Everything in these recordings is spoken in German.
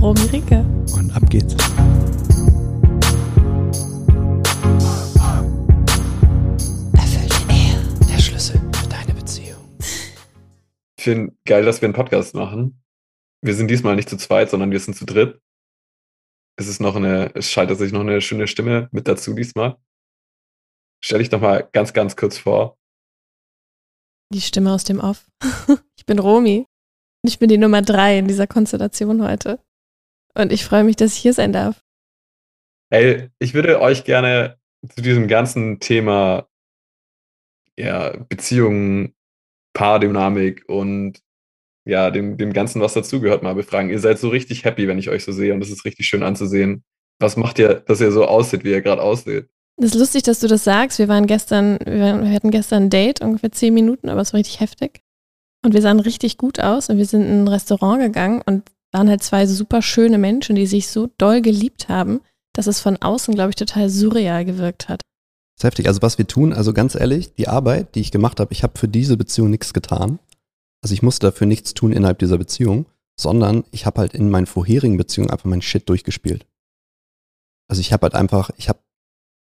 Romy Ricke. Und ab geht's. Erfüllte Ehe, der Schlüssel für deine Beziehung. Ich finde geil, dass wir einen Podcast machen. Wir sind diesmal nicht zu zweit, sondern wir sind zu dritt. Es ist noch eine, es schaltet sich noch eine schöne Stimme mit dazu diesmal. Stell dich doch mal ganz, ganz kurz vor. Die Stimme aus dem Off. ich bin Romy. Ich bin die Nummer drei in dieser Konstellation heute. Und ich freue mich, dass ich hier sein darf. Ey, ich würde euch gerne zu diesem ganzen Thema ja, Beziehungen, Paardynamik und ja, dem, dem Ganzen, was dazugehört, mal befragen. Ihr seid so richtig happy, wenn ich euch so sehe und es ist richtig schön anzusehen. Was macht ihr, dass ihr so aussieht, wie ihr gerade aussieht? Das ist lustig, dass du das sagst. Wir waren gestern, wir hatten gestern ein Date, ungefähr zehn Minuten, aber es war richtig heftig. Und wir sahen richtig gut aus und wir sind in ein Restaurant gegangen und waren halt zwei super schöne Menschen, die sich so doll geliebt haben, dass es von außen, glaube ich, total surreal gewirkt hat. Das ist heftig. Also was wir tun, also ganz ehrlich, die Arbeit, die ich gemacht habe, ich habe für diese Beziehung nichts getan. Also ich musste dafür nichts tun innerhalb dieser Beziehung, sondern ich habe halt in meinen vorherigen Beziehungen einfach meinen Shit durchgespielt. Also ich habe halt einfach, ich habe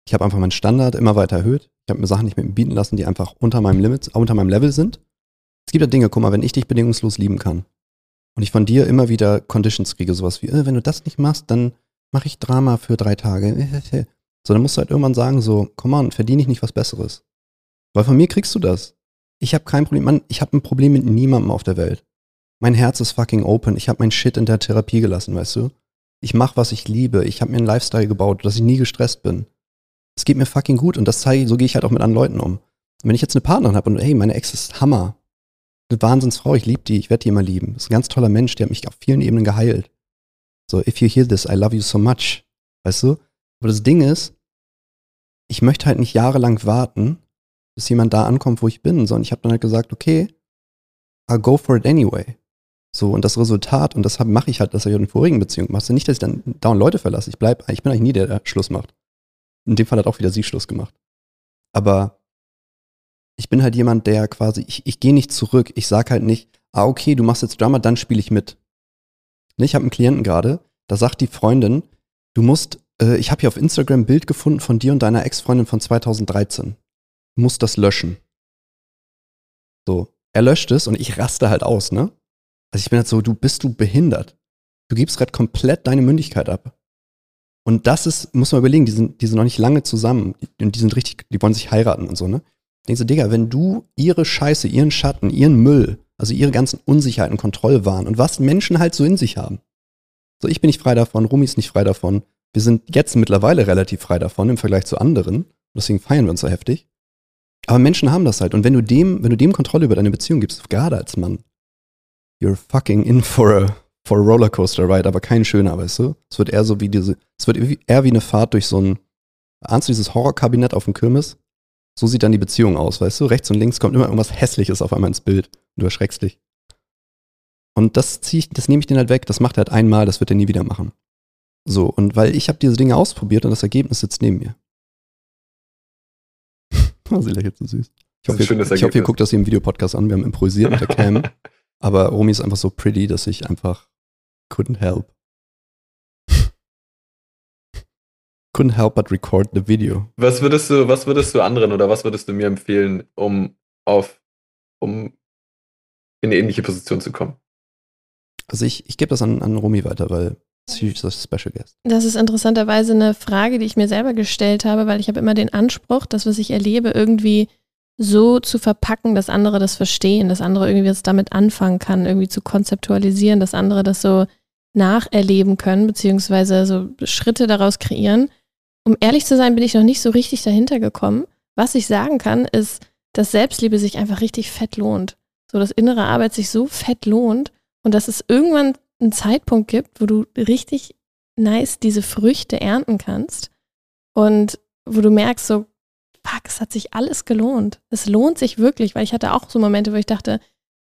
ich habe einfach meinen Standard immer weiter erhöht. Ich habe mir Sachen nicht mehr bieten lassen, die einfach unter meinem Limit, unter meinem Level sind. Es gibt ja Dinge, guck mal, wenn ich dich bedingungslos lieben kann und ich von dir immer wieder Conditions kriege, sowas wie, äh, wenn du das nicht machst, dann mache ich Drama für drei Tage. So, dann musst du halt irgendwann sagen, so, komm on, verdiene ich nicht was Besseres. Weil von mir kriegst du das. Ich habe kein Problem, Mann, ich habe ein Problem mit niemandem auf der Welt. Mein Herz ist fucking open. Ich habe mein Shit in der Therapie gelassen, weißt du? Ich mache, was ich liebe. Ich habe mir einen Lifestyle gebaut, dass ich nie gestresst bin. Es geht mir fucking gut und das zeige, so gehe ich halt auch mit anderen Leuten um. Und wenn ich jetzt eine Partnerin habe und hey, meine Ex ist Hammer, eine Wahnsinnsfrau, ich liebe die, ich werde die immer lieben. Das ist ein ganz toller Mensch, der hat mich auf vielen Ebenen geheilt. So, if you hear this, I love you so much. Weißt du? Aber das Ding ist, ich möchte halt nicht jahrelang warten, bis jemand da ankommt, wo ich bin, sondern ich habe dann halt gesagt, okay, I'll go for it anyway. So, und das Resultat, und das mache ich halt, das habe ich in vorigen Beziehungen gemacht, nicht, dass ich dann dauernd Leute verlasse. Ich bleib, ich bin eigentlich nie der, der Schluss macht. In dem Fall hat auch wieder sie Schluss gemacht. Aber ich bin halt jemand, der quasi, ich, ich gehe nicht zurück. Ich sag halt nicht, ah, okay, du machst jetzt Drama, dann spiele ich mit. Ne, ich habe einen Klienten gerade, da sagt die Freundin, du musst, äh, ich habe hier auf Instagram ein Bild gefunden von dir und deiner Ex-Freundin von 2013. Du musst das löschen. So, er löscht es und ich raste halt aus, ne? Also ich bin halt so, du bist du behindert. Du gibst gerade komplett deine Mündigkeit ab. Und das ist, muss man überlegen, die sind, die sind noch nicht lange zusammen und die sind richtig, die wollen sich heiraten und so, ne? Denkst du, Digga, wenn du ihre Scheiße, ihren Schatten, ihren Müll, also ihre ganzen Unsicherheiten, Kontrollwahn und was Menschen halt so in sich haben. So, ich bin nicht frei davon, Rumi ist nicht frei davon. Wir sind jetzt mittlerweile relativ frei davon im Vergleich zu anderen. Deswegen feiern wir uns so heftig. Aber Menschen haben das halt. Und wenn du dem, wenn du dem Kontrolle über deine Beziehung gibst, gerade als Mann, you're fucking in for a, for a Rollercoaster ride, aber kein schöner, weißt du? Es wird eher so wie diese, es wird eher wie eine Fahrt durch so ein, ahnst du dieses Horrorkabinett auf dem Kirmes? So sieht dann die Beziehung aus, weißt du? Rechts und links kommt immer irgendwas Hässliches auf einmal ins Bild und du erschreckst dich. Und das ziehe ich, das nehme ich den halt weg, das macht er halt einmal, das wird er nie wieder machen. So, und weil ich habe diese Dinge ausprobiert und das Ergebnis sitzt neben mir. oh, sie lächelt so süß. Ich hoffe, ihr, ich hoffe, ihr guckt das hier im Videopodcast an. Wir haben improvisiert mit der Cam. aber Romy ist einfach so pretty, dass ich einfach couldn't help. Couldn't help but record the video. Was würdest du, was würdest du anderen oder was würdest du mir empfehlen, um auf, um in eine ähnliche Position zu kommen? Also ich, ich gebe das an, an Romy weiter, weil sie ist das Special Guest. Das ist interessanterweise eine Frage, die ich mir selber gestellt habe, weil ich habe immer den Anspruch, das, was ich erlebe, irgendwie so zu verpacken, dass andere das verstehen, dass andere irgendwie was damit anfangen kann, irgendwie zu konzeptualisieren, dass andere das so nacherleben können, beziehungsweise so Schritte daraus kreieren um ehrlich zu sein, bin ich noch nicht so richtig dahinter gekommen. Was ich sagen kann, ist, dass Selbstliebe sich einfach richtig fett lohnt. So, dass innere Arbeit sich so fett lohnt und dass es irgendwann einen Zeitpunkt gibt, wo du richtig nice diese Früchte ernten kannst und wo du merkst, so, fuck, es hat sich alles gelohnt. Es lohnt sich wirklich, weil ich hatte auch so Momente, wo ich dachte,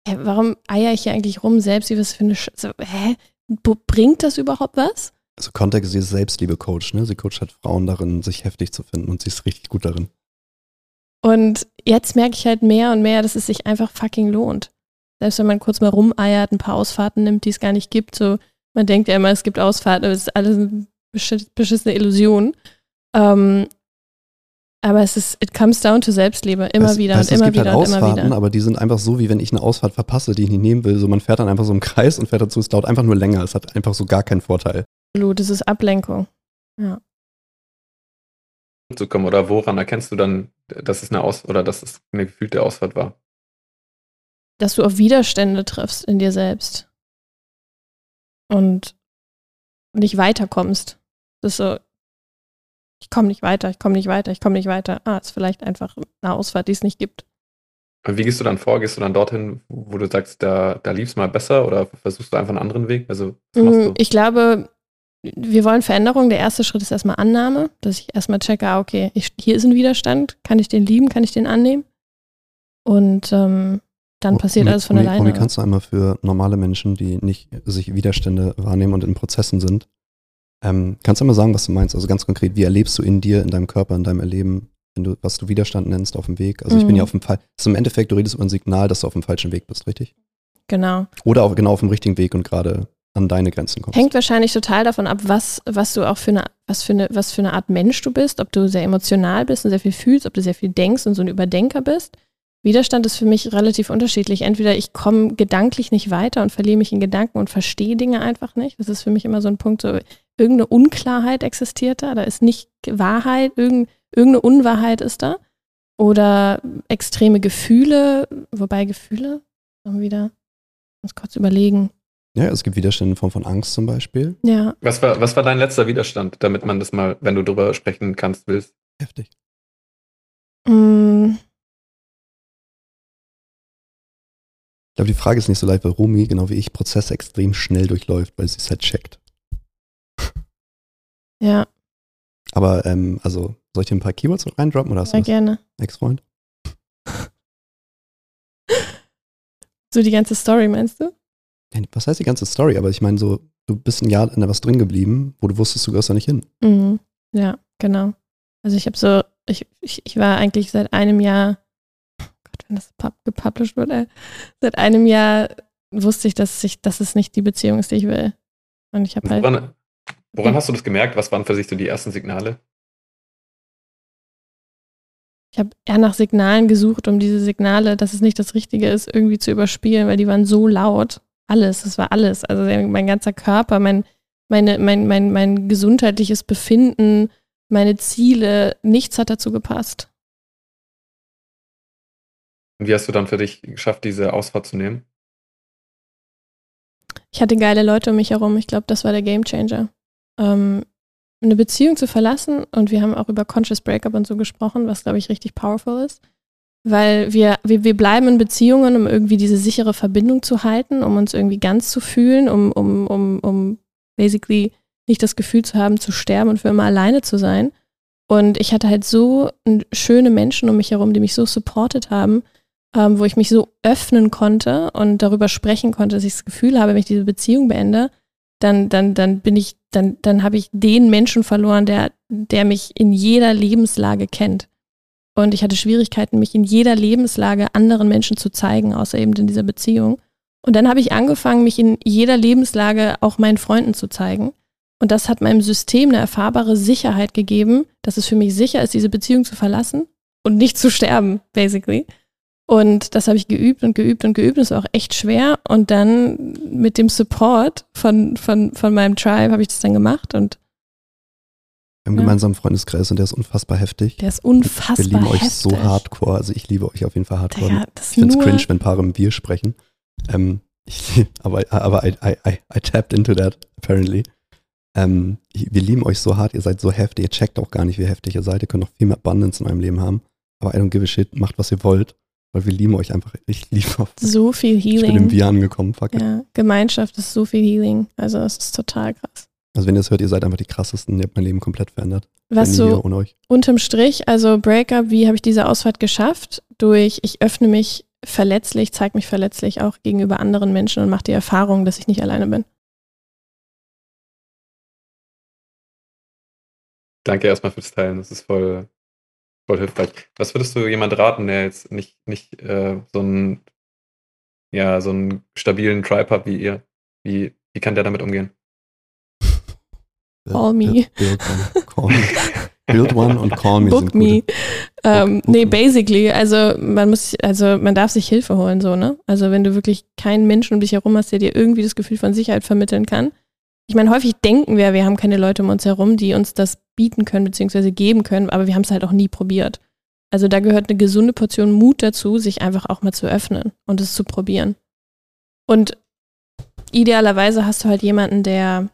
hä, warum eier ich hier eigentlich rum selbst? Wie was für eine Sch so, hä? Bringt das überhaupt was? Also Kontext, sie ist Selbstliebe-Coach, ne? Sie coacht halt Frauen darin, sich heftig zu finden und sie ist richtig gut darin. Und jetzt merke ich halt mehr und mehr, dass es sich einfach fucking lohnt. Selbst wenn man kurz mal rumeiert, ein paar Ausfahrten nimmt, die es gar nicht gibt, so, man denkt ja immer, es gibt Ausfahrten, aber es ist alles eine beschissene Illusion. Ähm, aber es ist, it comes down to Selbstliebe, immer Weißt- wieder weißt du, und immer es gibt wieder halt und immer Ausfahrten, wieder. aber die sind einfach so, wie wenn ich eine Ausfahrt verpasse, die ich nicht nehmen will. So, man fährt dann einfach so im Kreis und fährt dazu, es dauert einfach nur länger. Es hat einfach so gar keinen Vorteil. Absolut, das ist Ablenkung. zu kommen? Oder woran erkennst du dann, dass es eine Aus oder dass es eine gefühlte Ausfahrt war? Dass du auf Widerstände triffst in dir selbst. Und nicht weiterkommst. Das ist so, ich komme nicht weiter, ich komme nicht weiter, ich komme nicht weiter. Ah, ist vielleicht einfach eine Ausfahrt, die es nicht gibt. Und wie gehst du dann vor? Gehst du dann dorthin, wo du sagst, da, da lief es mal besser oder versuchst du einfach einen anderen Weg? Also, du? Ich glaube, wir wollen Veränderung. Der erste Schritt ist erstmal Annahme, dass ich erstmal checke, ah, okay, ich, hier ist ein Widerstand, kann ich den lieben, kann ich den annehmen? Und ähm, dann passiert Romy- alles von Romy, alleine. Romy, kannst du einmal für normale Menschen, die nicht sich Widerstände wahrnehmen und in Prozessen sind, ähm, kannst du einmal sagen, was du meinst? Also ganz konkret, wie erlebst du in dir, in deinem Körper, in deinem Erleben, wenn du, was du Widerstand nennst auf dem Weg? Also ich bin Mhm. ja auf dem Fall, das ist im Endeffekt, du redest über ein Signal, dass du auf dem falschen Weg bist, richtig? Genau. Oder auch genau auf dem richtigen Weg und gerade an deine Grenzen kommst. Hängt wahrscheinlich total davon ab, was, was du auch für eine, was für eine, was für eine Art Mensch du bist, ob du sehr emotional bist und sehr viel fühlst, ob du sehr viel denkst und so ein Überdenker bist. Widerstand ist für mich relativ unterschiedlich. Entweder ich komme gedanklich nicht weiter und verliere mich in Gedanken und verstehe Dinge einfach nicht. Das ist für mich immer so ein Punkt, so irgendeine Unklarheit existiert da. Da ist nicht Wahrheit, irgend, irgendeine Unwahrheit ist da. Oder extreme Gefühle, wobei Gefühle, wieder, muss kurz überlegen. Ja, es gibt Widerstände in Form von Angst zum Beispiel. Ja, Was war, was war dein letzter Widerstand, damit man das mal, wenn du drüber sprechen kannst, willst? Heftig. Mm, Ich glaube, die Frage ist nicht so leicht, weil Romy, genau wie ich, Prozesse extrem schnell durchläuft, weil sie es halt checkt. ja, Aber, ähm, also, soll ich dir ein paar Keywords noch reindroppen oder hast du sehr was? gerne. Ex-Freund? So die ganze Story, meinst du? Was heißt die ganze Story? Aber ich meine, so, du bist ein Jahr in was drin geblieben, wo du wusstest, du gehörst da nicht hin. Mhm. Ja, genau. Also ich habe so, ich, ich, ich war eigentlich seit einem Jahr, oh Gott, wenn das pub gepublished wird, ey, seit einem Jahr wusste ich, dass ich, dass es nicht die Beziehung ist, die ich will. Und ich habe halt, Woran, woran Ja. hast du das gemerkt? Was waren für sich so die ersten Signale? ich habe eher nach Signalen gesucht, um diese Signale, dass es nicht das Richtige ist, irgendwie zu überspielen, weil die waren so laut. Alles, es war alles. Also mein ganzer Körper, mein, meine, mein, mein, mein gesundheitliches Befinden, meine Ziele, nichts hat dazu gepasst. Und wie hast du dann für dich geschafft, diese Ausfahrt zu nehmen? Ich hatte geile Leute um mich herum. Ich glaube, das war der Gamechanger. Ähm, eine Beziehung zu verlassen und wir haben auch über Conscious Breakup und so gesprochen, was, glaube ich, richtig powerful ist. Weil wir, wir, wir bleiben in Beziehungen, um irgendwie diese sichere Verbindung zu halten, um uns irgendwie ganz zu fühlen, um, um, um, um basically nicht das Gefühl zu haben, zu sterben und für immer alleine zu sein. Und ich hatte halt so schöne Menschen um mich herum, die mich so supportet haben, ähm, wo ich mich so öffnen konnte und darüber sprechen konnte, dass ich das Gefühl habe, wenn ich diese Beziehung beende, dann, dann, dann bin ich, dann, dann habe ich den Menschen verloren, der, der mich in jeder Lebenslage kennt. Und ich hatte Schwierigkeiten, mich in jeder Lebenslage anderen Menschen zu zeigen, außer eben in dieser Beziehung. Und dann habe ich angefangen, mich in jeder Lebenslage auch meinen Freunden zu zeigen. Und das hat meinem System eine erfahrbare Sicherheit gegeben, dass es für mich sicher ist, diese Beziehung zu verlassen und nicht zu sterben, basically. Und das habe ich geübt und geübt und geübt. Das war auch echt schwer. Und dann mit dem Support von, von, von meinem Tribe habe ich das dann gemacht. Und Einen Ja. gemeinsamen Freundeskreis und der ist unfassbar heftig. der ist unfassbar Wir lieben euch heftig. so hardcore. Also ich liebe euch auf jeden Fall hardcore. Digga, ich finde es cringe, wenn Paare im Wir sprechen. Ähm, ich, aber aber I, I, I, I tapped into that, apparently. Ähm, wir lieben euch so hart, ihr seid so heftig, ihr checkt auch gar nicht, wie heftig ihr seid. Ihr könnt noch viel mehr Abundance in eurem Leben haben. Aber I don't give a shit, macht was ihr wollt. Weil wir lieben euch einfach. Ich liebe euch. so viel Ich bin im Healing. Wir angekommen, fuck. Ja, Gemeinschaft ist so viel Healing. Also es ist total krass. Also wenn ihr das hört, ihr seid einfach die krassesten, ihr habt mein Leben komplett verändert. Was so ohne euch. unterm Strich, also Breakup, wie habe ich diese Ausfahrt geschafft? Durch, ich öffne mich verletzlich, zeige mich verletzlich auch gegenüber anderen Menschen und mache die Erfahrung, dass ich nicht alleine bin. Danke erstmal fürs Teilen. Das ist voll, voll hilfreich. Was würdest du jemand raten, der jetzt nicht, nicht äh, so einen, ja, so einen stabilen Tribe hat wie ihr? Wie, wie kann der damit umgehen? Call me. Build, one, call me. Build one und call me Book me. Ähm, book nee, me. basically, also man muss, also man darf sich Hilfe holen, so, ne? Also wenn du wirklich keinen Menschen um dich herum hast, der dir irgendwie das Gefühl von Sicherheit vermitteln kann. Ich meine, häufig denken wir, wir haben keine Leute um uns herum, die uns das bieten können, beziehungsweise geben können, aber wir haben es halt auch nie probiert. Also da gehört eine gesunde Portion Mut dazu, sich einfach auch mal zu öffnen und es zu probieren. Und idealerweise hast du halt jemanden, der,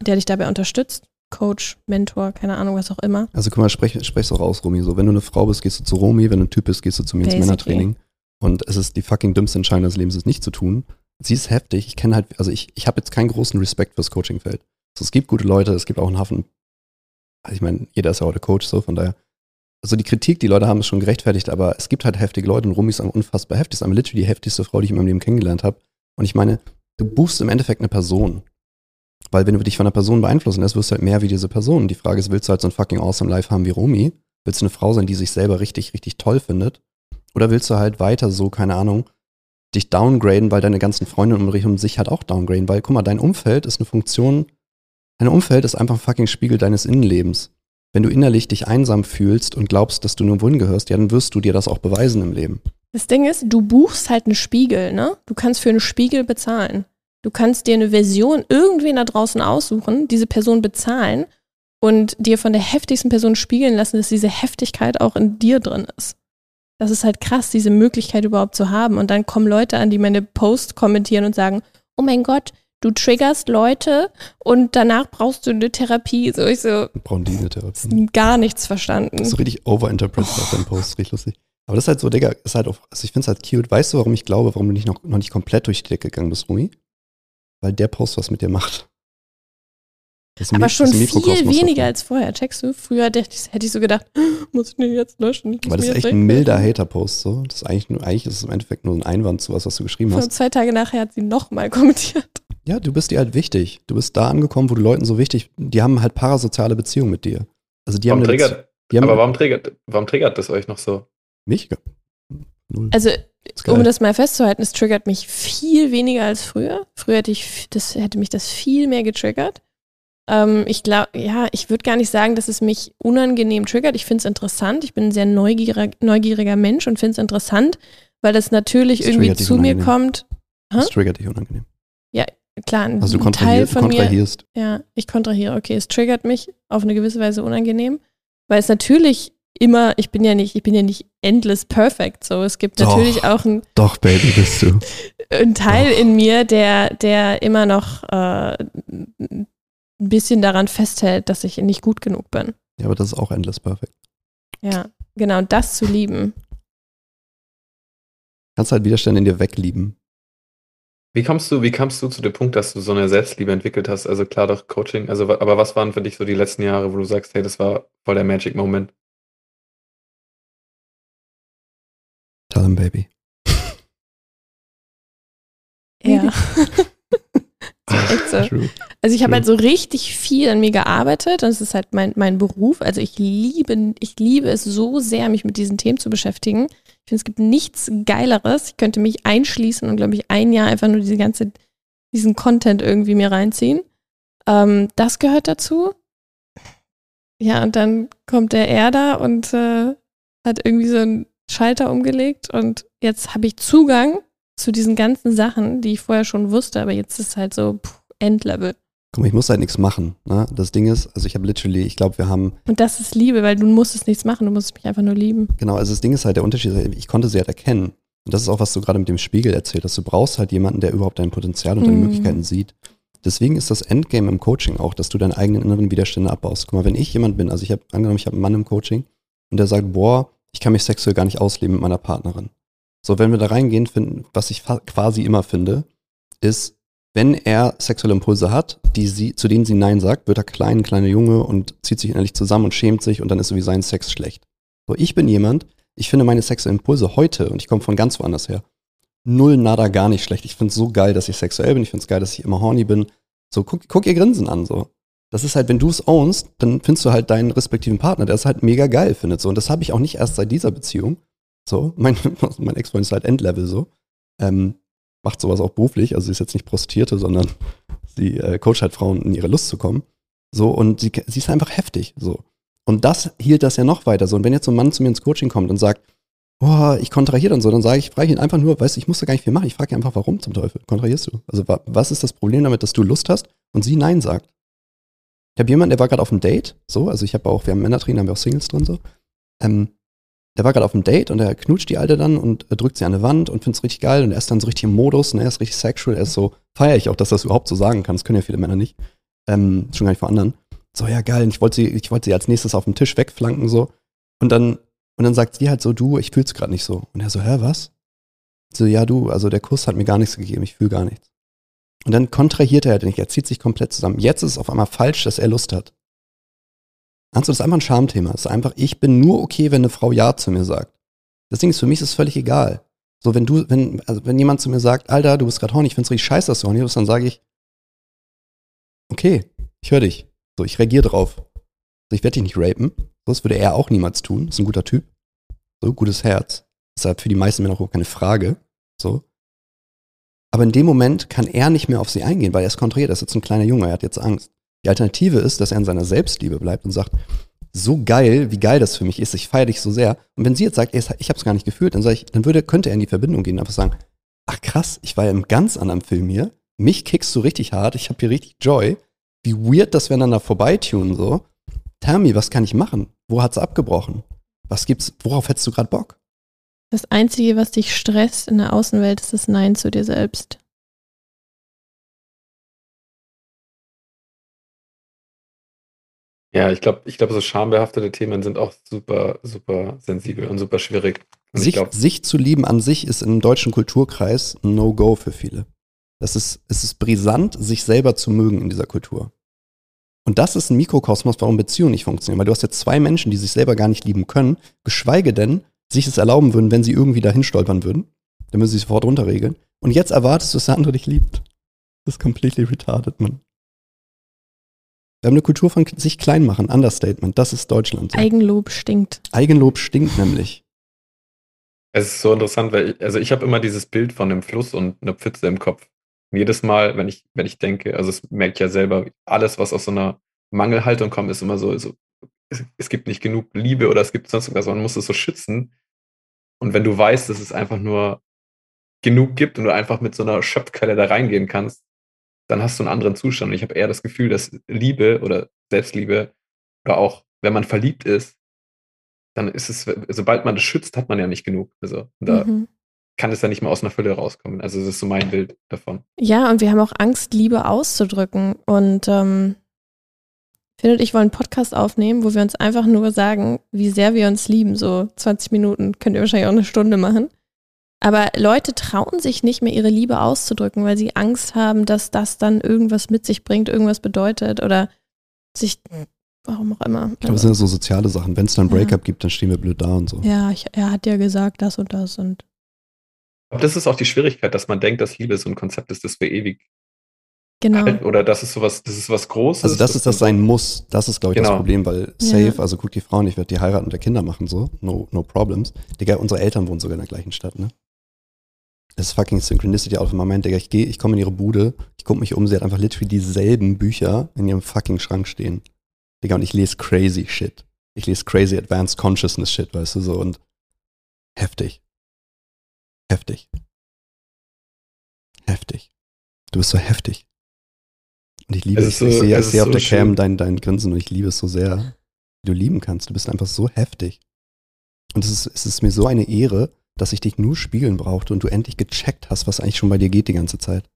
der dich dabei unterstützt. Coach, Mentor, keine Ahnung, was auch immer. Also guck mal, sprech, sprech's auch aus, Romy. So, wenn du eine Frau bist, gehst du zu Romy, wenn du ein Typ bist, gehst du zu mir ins Basically. Männertraining. Und es ist die fucking dümmste Entscheidung des Lebens, es nicht zu tun. Sie ist heftig. Ich kenne halt, also ich, ich habe jetzt keinen großen Respekt fürs Coachingfeld. Also es gibt gute Leute, es gibt auch einen Hafen. Also ich meine, jeder ist ja heute Coach, so von daher. Also die Kritik, die Leute haben, ist schon gerechtfertigt, aber es gibt halt heftige Leute und Romy ist unfassbar heftig. Ist einmal literally die heftigste Frau, die ich in meinem Leben kennengelernt habe. Und ich meine, du buchst im Endeffekt eine Person. Weil wenn du dich von einer Person beeinflussen lässt, wirst du halt mehr wie diese Person. Die Frage ist, willst du halt so ein fucking awesome Life haben wie Romy? Willst du eine Frau sein, die sich selber richtig, richtig toll findet? Oder willst du halt weiter so, keine Ahnung, dich downgraden, weil deine ganzen Freunde um um sich halt auch downgraden? Weil, guck mal, dein Umfeld ist eine Funktion, dein Umfeld ist einfach ein fucking Spiegel deines Innenlebens. Wenn du innerlich dich einsam fühlst und glaubst, dass du nur wohin gehörst, ja, dann wirst du dir das auch beweisen im Leben. Das Ding ist, du buchst halt einen Spiegel, ne? Du kannst für einen Spiegel bezahlen. Du kannst dir eine Version irgendwen da draußen aussuchen, diese Person bezahlen und dir von der heftigsten Person spiegeln lassen, dass diese Heftigkeit auch in dir drin ist. Das ist halt krass, diese Möglichkeit überhaupt zu haben. Und dann kommen Leute an, die meine Post kommentieren und sagen, oh mein Gott, du triggerst Leute und danach brauchst du eine Therapie. So, ich so, Brauchen die eine Therapie. gar nichts verstanden. Das ist so richtig overinterpreted auf deinen Post, richtig lustig. Aber das ist halt so, Digga, ist halt auch, also ich finde es halt cute. Weißt du, warum ich glaube, warum du nicht noch, noch nicht komplett durch die Decke gegangen bist, Rumi? Weil der Post was mit dir macht. Das Aber Mi- schon viel weniger als vorher. Checkst du? Früher hätte ich, hätte ich so gedacht, muss ich den jetzt löschen? Ich Aber das ist echt ein milder. Hater-Post, so. Das ist eigentlich nur, eigentlich ist es im Endeffekt nur ein Einwand zu was, was du geschrieben Und hast. zwei Tage nachher hat sie nochmal kommentiert. Ja, du bist dir halt wichtig. Du bist da angekommen, wo du Leuten so wichtig, die haben halt parasoziale Beziehungen mit dir. Also die Warum haben eine triggert, die haben aber warum triggert, warum triggert das euch noch so? mich? Null. Also. Um das mal festzuhalten, es triggert mich viel weniger als früher. Früher hätte, ich, das, hätte mich das viel mehr getriggert. Ähm, ich glaube, ja, ich würde gar nicht sagen, dass es mich unangenehm triggert. Ich finde es interessant. Ich bin ein sehr neugieriger, neugieriger Mensch und finde es interessant, weil das natürlich Es irgendwie zu mir kommt. das triggert dich unangenehm. Klar, ein Also du Teil kontrahierst, von mir kontrahierst. Ja, ich kontrahiere. Okay, es triggert mich auf eine gewisse Weise unangenehm, weil es natürlich immer, ich bin ja nicht, ich bin ja nicht endless perfect. So, es gibt Doch. natürlich auch einen, Doch, Baby, bist du. einen Teil Doch. in mir, der, der immer noch äh, ein bisschen daran festhält, dass ich nicht gut genug bin. Ja, aber das ist auch endless perfect. Ja, genau, das zu lieben. Kannst halt Widerstände in dir weglieben. Wie kommst du, wie kamst du zu dem Punkt, dass du so eine Selbstliebe entwickelt hast? Also klar doch Coaching, also aber was waren für dich so die letzten Jahre, wo du sagst, hey, das war voll der Magic Moment? Him, Baby. Ja. So. Also ich habe halt so richtig viel an mir gearbeitet und es ist halt mein, mein Beruf. Also ich liebe, ich liebe es so sehr, mich mit diesen Themen zu beschäftigen. Ich finde, es gibt nichts Geileres. Ich könnte mich einschließen und, glaube ich, ein Jahr einfach nur diese ganze, diesen Content irgendwie mir reinziehen. Ähm, das gehört dazu. Ja, und dann kommt der Erder und äh, hat irgendwie so einen Schalter umgelegt und jetzt habe ich Zugang zu diesen ganzen Sachen, die ich vorher schon wusste, aber jetzt ist halt so pff, Endlevel. Guck mal, ich muss halt nichts machen. Ne? Das Ding ist, also ich habe literally, ich glaube, wir haben, Und das ist Liebe, weil du musstest nichts machen, du musst mich einfach nur lieben. genau, also das Ding ist halt, der Unterschied, ist, ich konnte sie halt erkennen. Und das ist auch, was du gerade mit dem Spiegel erzählt hast. Du brauchst halt jemanden, der überhaupt dein Potenzial und deine Mhm. Möglichkeiten sieht. Deswegen ist das Endgame im Coaching auch, dass du deine eigenen inneren Widerstände abbaust. Guck mal, wenn ich jemand bin, also ich habe angenommen, ich habe einen Mann im Coaching und der sagt, boah, ich kann mich sexuell gar nicht ausleben mit meiner Partnerin. So, wenn wir da reingehen, finden, was ich quasi immer finde, ist, wenn er sexuelle Impulse hat, die sie, zu denen sie Nein sagt, wird er klein, kleiner Junge und zieht sich innerlich zusammen und schämt sich und dann ist so wie sein Sex schlecht. So, ich bin jemand, ich finde meine sexuellen Impulse heute, und ich komme von ganz woanders her, null, nada, gar nicht schlecht. Ich finde es so geil, dass ich sexuell bin. Ich finde es geil, dass ich immer horny bin. So, guck, guck ihr Grinsen an, so. Das ist halt, wenn du es ownst, dann findest du halt deinen respektiven Partner, der es halt mega geil findet, so. Und das habe ich auch nicht erst seit dieser Beziehung. So, mein, mein Ex-Freund ist halt Endlevel, so. Ähm, macht sowas auch beruflich, also sie ist jetzt nicht Prostituierte, sondern sie äh, coacht halt Frauen, in ihre Lust zu kommen. So, und sie, sie ist einfach heftig, so. Und das hielt das ja noch weiter so. Und wenn jetzt so ein Mann zu mir ins Coaching kommt und sagt, boah, ich kontrahiere dann so, dann sage ich, frage ich ihn einfach nur, weißt du, ich muss da gar nicht viel machen. Ich frage ihn einfach, warum zum Teufel kontrahierst du? Also wa was ist das Problem damit, dass du Lust hast und sie Nein sagt? Ich habe jemanden, der war gerade auf einem Date, so, also ich habe auch, wir haben Männer drin, haben wir auch Singles drin, so. Ähm, der war gerade auf einem Date und er knutscht die Alte dann und äh, drückt sie an eine Wand und findet es richtig geil und er ist dann so richtig im Modus und er ist richtig sexual, er ist so, feiere ich auch, dass das überhaupt so sagen kann, das können ja viele Männer nicht, ähm, schon gar nicht vor anderen. So, ja geil, und ich wollte sie, ich sie als nächstes auf dem Tisch wegflanken, so. Und dann, und dann sagt sie halt so, du, ich fühl's gerade nicht so. Und er so, hä, was? So, ja, du, also der Kuss hat mir gar nichts gegeben, ich fühle gar nichts. Und dann kontrahiert er halt nicht, er zieht sich komplett zusammen. Jetzt ist es auf einmal falsch, dass er Lust hat. Also das ist einfach ein Schamthema. Es ist einfach, ich bin nur okay, wenn eine Frau Ja zu mir sagt. Das Ding ist, für mich ist es völlig egal. So, wenn du, wenn, also wenn jemand zu mir sagt, Alter, du bist gerade horny, ich find's richtig scheiße, dass du horny bist, dann sage ich, okay, ich höre dich. So, ich reagiere drauf. So, ich werde dich nicht rapen. So, das würde er auch niemals tun. Ist ein guter Typ. So, gutes Herz. Deshalb für die meisten Männer auch keine Frage. So. Aber in dem Moment kann er nicht mehr auf sie eingehen, weil er ist kontrahiert. Er ist jetzt ein kleiner Junge, er hat jetzt Angst. Die Alternative ist, dass er in seiner Selbstliebe bleibt und sagt, so geil, wie geil das für mich ist, ich feiere dich so sehr. Und wenn sie jetzt sagt, ich habe es gar nicht gefühlt, dann ich, dann würde, könnte er in die Verbindung gehen und einfach sagen, ach krass, ich war ja im ganz anderen Film hier, mich kickst du richtig hart, ich habe hier richtig Joy. Wie weird, dass wir einander vorbeitunen so. Tell me, was kann ich machen? Wo hat's abgebrochen? Was gibt's, worauf hättest du gerade Bock? Das Einzige, was dich stresst in der Außenwelt, ist das Nein zu dir selbst. Ja, ich glaube, ich glaube, so schambehaftete Themen sind auch super, super sensibel und super schwierig. Und Sich, glaub, sich zu lieben an sich ist im deutschen Kulturkreis ein No-Go für viele. Das ist, es ist brisant, sich selber zu mögen in dieser Kultur. Und das ist ein Mikrokosmos, warum Beziehungen nicht funktionieren. Weil du hast jetzt zwei Menschen, die sich selber gar nicht lieben können, geschweige denn sich es erlauben würden, wenn sie irgendwie dahin stolpern würden. Dann müssen sie sofort runterregeln. Und jetzt erwartest du, dass der andere dich liebt. Das ist completely retarded, man. Wir haben eine Kultur von sich klein machen, Understatement. Das ist Deutschland. So. Eigenlob stinkt. Eigenlob stinkt nämlich. es ist so interessant, weil ich, also ich habe immer dieses Bild von einem Fluss und einer Pfütze im Kopf. Und jedes Mal, wenn ich, wenn ich denke, also es merke ich ja selber, alles, was aus so einer Mangelhaltung kommt, ist immer so, so es, es gibt nicht genug Liebe oder es gibt sonst irgendwas, man muss es so schützen. Und wenn du weißt, dass es einfach nur genug gibt und du einfach mit so einer Schöpfquelle da reingehen kannst, dann hast du einen anderen Zustand. Und ich habe eher das Gefühl, dass Liebe oder Selbstliebe oder auch, wenn man verliebt ist, dann ist es, sobald man das schützt, hat man ja nicht genug. Also da Mhm. kann es ja nicht mehr aus einer Fülle rauskommen. Also das ist so mein Bild davon. Ja, und wir haben auch Angst, Liebe auszudrücken. Und ähm, Finn und ich wollen einen Podcast aufnehmen, wo wir uns einfach nur sagen, wie sehr wir uns lieben. So 20 Minuten, könnt ihr wahrscheinlich auch eine Stunde machen. Aber Leute trauen sich nicht mehr, ihre Liebe auszudrücken, weil sie Angst haben, dass das dann irgendwas mit sich bringt, irgendwas bedeutet oder sich, warum auch immer. Ich glaube, das sind ja so soziale Sachen. Wenn es dann ein Ja. Breakup gibt, dann stehen wir blöd da und so. ja, ich, er hat ja gesagt, das und das und Aber das ist auch die Schwierigkeit, dass man denkt, dass Liebe so ein Konzept ist, das wir ewig genau. halten oder das ist sowas, das ist was Großes. Also das ist das sein muss. Das ist, glaube ich, das Genau. Problem, weil Ja. safe, also gut, die Frauen, ich werde die heiraten und der Kinder machen, so. No, no problems. Digga, unsere Eltern wohnen sogar in der gleichen Stadt, ne? Das ist fucking Synchronicity out of my mind, Digga. Ich gehe, ich komme in ihre Bude, ich gucke mich um, sie hat einfach literally dieselben Bücher in ihrem fucking Schrank stehen. Digga, und ich lese crazy shit. Ich lese crazy advanced consciousness shit, weißt du, so und heftig. Heftig. Heftig. Du bist so heftig. Und ich liebe Es so- ich sehe, es ich sehe ist auf so der Cam dein, dein Grinsen und ich liebe es so sehr, wie du lieben kannst. Du bist einfach so heftig. Und es ist, es ist mir so eine Ehre, dass ich dich nur spiegeln brauchte und du endlich gecheckt hast, was eigentlich schon bei dir geht die ganze Zeit.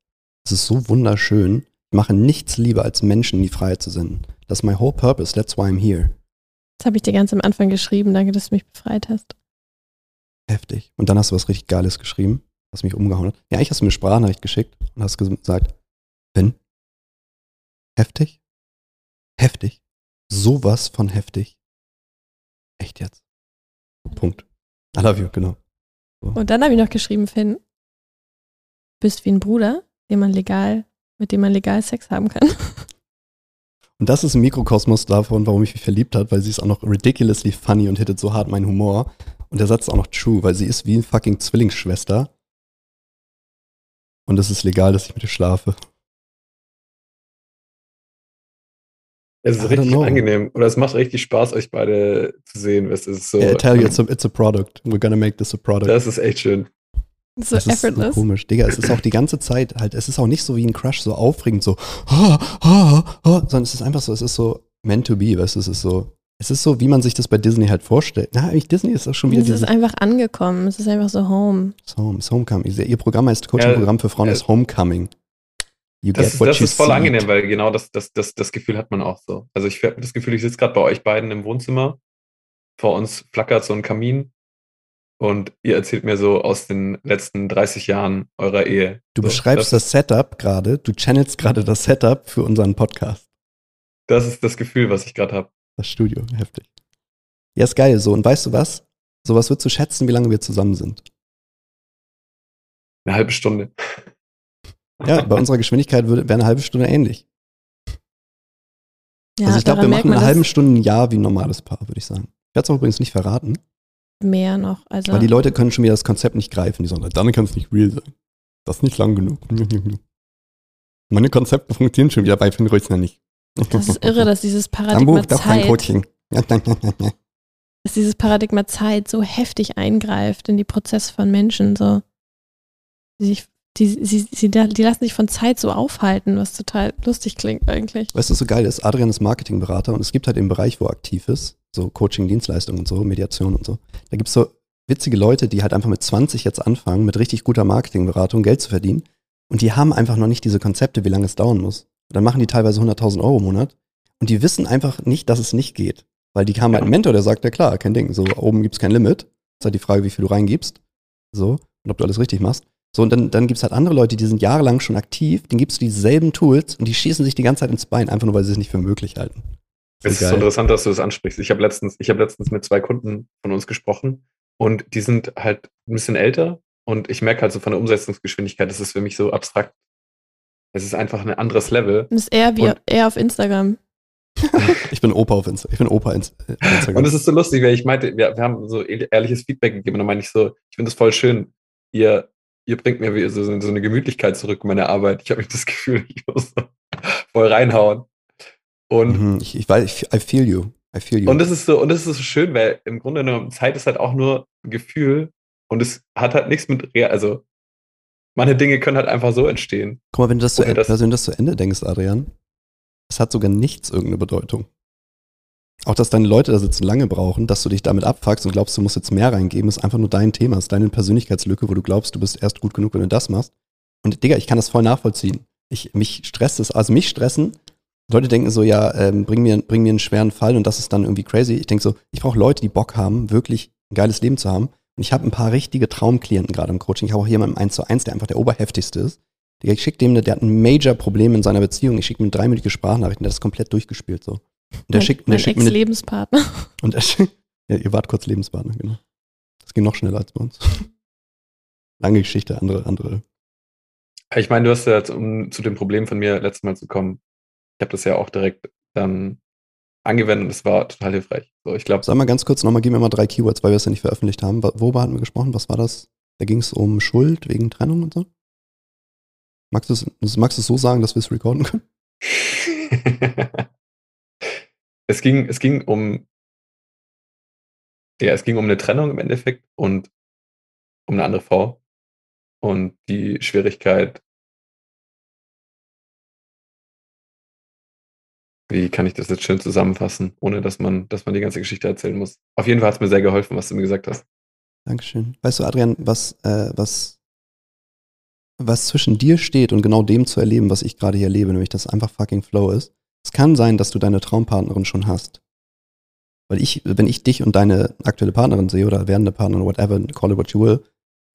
Es ist so wunderschön. Ich mache nichts lieber, als Menschen in die Freiheit zu senden. Das ist my whole purpose. That's why I'm here. Das habe ich dir ganz am Anfang geschrieben. Danke, dass du mich befreit hast. Heftig. Und dann hast du was richtig Geiles geschrieben, was mich umgehauen hat. Ja, eigentlich hast du mir eine Sprachnachricht geschickt und hast gesagt, Finn? Heftig? Heftig. Sowas von heftig. Echt jetzt. Punkt. I love you, genau. Und dann habe ich noch geschrieben, Finn, bist wie ein Bruder, den man legal, mit dem man legal Sex haben kann. Und das ist ein Mikrokosmos davon, warum ich mich verliebt habe, weil sie ist auch noch ridiculously funny und hittet so hart meinen Humor. Und der Satz ist auch noch true, weil sie ist wie eine fucking Zwillingsschwester. Und es ist legal, dass ich mit ihr schlafe. Es ist richtig know. angenehm. Oder es macht richtig Spaß, euch beide zu sehen. Es ist so, Yeah, I tell you, it's a, it's a product. We're gonna make this a product. das ist echt schön. So das ist so effortless. komisch. Digga, es ist auch die ganze Zeit halt, es ist auch nicht so wie ein Crush, so aufregend, so, ha, ha, ha, sondern es ist einfach so, es ist so meant to be, weißt du, es ist so, es ist so, wie man sich das bei Disney halt vorstellt. Na, eigentlich Disney ist auch schon wieder es ist einfach angekommen. Es ist einfach so home. It's Home, it's Homecoming. Ihr ihr Programm heißt Coaching-Programm für Frauen ja. ist Homecoming. You Das, das ist voll angenehm, weil genau das, das, das, das Gefühl hat man auch so. Also ich habe das Gefühl, ich sitze gerade bei euch beiden im Wohnzimmer. Vor uns flackert so ein Kamin. Und ihr erzählt mir so aus den letzten 30 Jahren eurer Ehe. Du so, beschreibst das, Setup gerade, du channelst gerade das Setup für unseren Podcast. Das ist das Gefühl, was ich gerade habe. Das Studio, heftig. Ja, ist geil so. Und weißt du was? Sowas wird zu schätzen, wie lange wir zusammen sind. Eine halbe Stunde. Ja, bei unserer Geschwindigkeit würde- wäre eine halbe Stunde ähnlich. Ja, also ich glaube, wir machen eine halbe Stunde ein Jahr wie ein normales Paar, würde ich sagen. Ich werde es übrigens nicht verraten, mehr noch. Also weil die Leute können schon wieder das Konzept nicht greifen. Die sagen, dann kann es nicht real sein. Das ist nicht lang genug. Meine Konzepte funktionieren schon wieder bei Finn Rösner nicht. das ist irre, dass dieses Paradigma kein Zeit, Coaching. dass dieses Paradigma Zeit so heftig eingreift in die Prozesse von Menschen. So, die, sich, die, sie, sie, die lassen sich von Zeit so aufhalten, was total lustig klingt eigentlich. Weißt du, was so geil ist? Adrian ist Marketingberater und es gibt halt den Bereich, wo er aktiv ist, so Coaching, Dienstleistungen und so, Mediation und so. Da gibt es so witzige Leute, die halt einfach mit 20 jetzt anfangen, mit richtig guter Marketingberatung Geld zu verdienen. Und die haben einfach noch nicht diese Konzepte, wie lange es dauern muss. Und dann machen die teilweise 100.000 Euro im Monat und die wissen einfach nicht, dass es nicht geht. Weil die haben halt einen Mentor, der sagt, ja klar, kein Ding, so oben gibt's kein Limit. ist halt die Frage, wie viel du reingibst. So, und ob du alles richtig machst. So, und dann, dann gibt's halt andere Leute, die sind jahrelang schon aktiv, denen gibst du dieselben Tools und die schießen sich die ganze Zeit ins Bein, einfach nur, weil sie es nicht für möglich halten. Es ist so geil. interessant, dass du das ansprichst. Ich habe letztens, ich habe letztens mit zwei Kunden von uns gesprochen und die sind halt ein bisschen älter und ich merke halt so von der Umsetzungsgeschwindigkeit, das ist für mich so abstrakt. Es ist einfach ein anderes Level. Das ist eher wie Und- eher auf Instagram. Ich bin Opa auf Insta ich bin Opa ins, Instagram. Und es ist so lustig, weil ich meinte, wir, wir haben so ehr- ehrliches Feedback gegeben und dann meine ich so, ich finde das voll schön. Ihr, ihr bringt mir so, so eine Gemütlichkeit zurück in meine Arbeit. Ich habe das Gefühl, ich muss voll reinhauen. Und mhm, ich, ich weiß, ich, I feel you. I feel you. Und das ist so, und das ist so schön, weil im Grunde genommen Zeit ist halt auch nur ein Gefühl und es hat halt nichts mit real, also manche Dinge können halt einfach so entstehen. Guck mal, wenn du das, zu, das- also wenn du das zu Ende denkst, Adrian, es hat sogar nichts irgendeine Bedeutung. Auch, dass deine Leute da sitzen lange brauchen, dass du dich damit abfuckst und glaubst, du musst jetzt mehr reingeben, ist einfach nur dein Thema, ist deine Persönlichkeitslücke, wo du glaubst, du bist erst gut genug, wenn du das machst. Und Digga, ich kann das voll nachvollziehen. Ich, mich stresst es, also mich stressen. Leute denken so, ja, ähm, bring, mir, bring mir einen schweren Fall und das ist dann irgendwie crazy. Ich denke so, ich brauche Leute, die Bock haben, wirklich ein geiles Leben zu haben. Und ich habe ein paar richtige Traumklienten gerade im Coaching. Ich habe auch jemanden im 1 zu 1, der einfach der oberheftigste ist. Digga, Ich schicke dem, der hat ein Major-Problem in seiner Beziehung. Ich schicke ihm dreiminütige Sprachnachrichten, der das komplett durchgespielt so. Und der mein schickt, der schickt mir eine, Ex-Lebenspartner. und er schickt, ja, ihr wart kurz Lebenspartner, genau. Das ging noch schneller als bei uns. Lange Geschichte, andere, andere. Ich meine, du hast ja jetzt, um zu dem Problem von mir letztes Mal zu kommen, ich habe das ja auch direkt dann angewendet und es war total hilfreich. So, ich glaube, Sag mal ganz kurz nochmal, gib mir mal drei Keywords, weil wir es ja nicht veröffentlicht haben. Wo- Worüber hatten wir gesprochen? Was war das? Da ging es um Schuld wegen Trennung und so? Magst du es magst du es so sagen, dass wir es recorden können? es ging, es ging um, ja, es ging um eine Trennung im Endeffekt und um eine andere Frau und die Schwierigkeit, wie kann ich das jetzt schön zusammenfassen, ohne dass man, dass man die ganze Geschichte erzählen muss. Auf jeden Fall hat es mir sehr geholfen, was du mir gesagt hast. Dankeschön. Weißt du, Adrian, was, äh, was, was zwischen dir steht und genau dem zu erleben, was ich gerade hier erlebe, nämlich dass einfach fucking Flow ist. Es kann sein, dass du deine Traumpartnerin schon hast. Weil ich, wenn ich dich und deine aktuelle Partnerin sehe oder werdende Partnerin, whatever, call it what you will,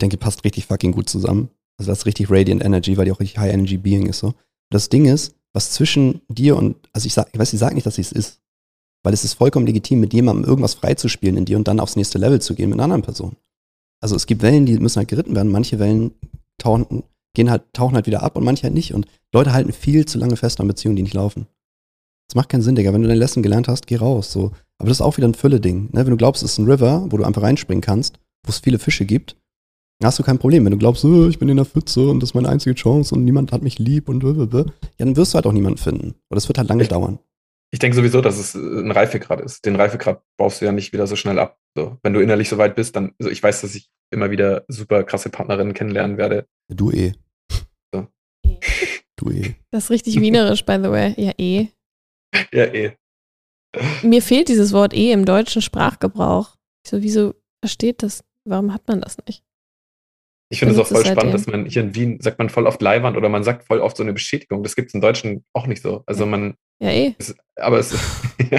denke, passt richtig fucking gut zusammen. Also das ist richtig Radiant Energy, weil die auch richtig High Energy Being ist so. Das Ding ist, was zwischen dir und, also ich sag, ich weiß, ich sag nicht, dass es ist. Weil es ist vollkommen legitim, mit jemandem irgendwas freizuspielen in dir und dann aufs nächste Level zu gehen mit einer anderen Person. Also es gibt Wellen, die müssen halt geritten werden. Manche Wellen tauchen, gehen halt, tauchen halt wieder ab und manche halt nicht. Und Leute halten viel zu lange fest an Beziehungen, die nicht laufen. Das macht keinen Sinn, Digga. Wenn du deine Lesson gelernt hast, geh raus. So. Aber das ist auch wieder ein Fülle-Ding. Ne? Wenn du glaubst, es ist ein River, wo du einfach reinspringen kannst, wo es viele Fische gibt, dann hast du kein Problem. Wenn du glaubst, oh, ich bin in der Pfütze und das ist meine einzige Chance und niemand hat mich lieb und ja, dann wirst du halt auch niemanden finden. Aber das wird halt lange Ich- dauern. Ich denke sowieso, dass es äh, ein Reifegrad ist. Den Reifegrad baust du ja nicht wieder so schnell ab. So, wenn du innerlich so weit bist, dann, also ich weiß, dass ich immer wieder super krasse Partnerinnen kennenlernen werde. Du eh. So. Du eh. Das ist richtig wienerisch, by the way. Ja, eh. Ja, eh. Mir fehlt dieses Wort eh im deutschen Sprachgebrauch. Ich so, wieso versteht das? Warum hat man das nicht? Ich finde es auch voll es spannend, seitdem. dass man hier in Wien sagt man voll oft Leihwand oder man sagt voll oft so eine Bestätigung. Das gibt es im Deutschen auch nicht so. Also man, Ja, eh. es, aber es. ich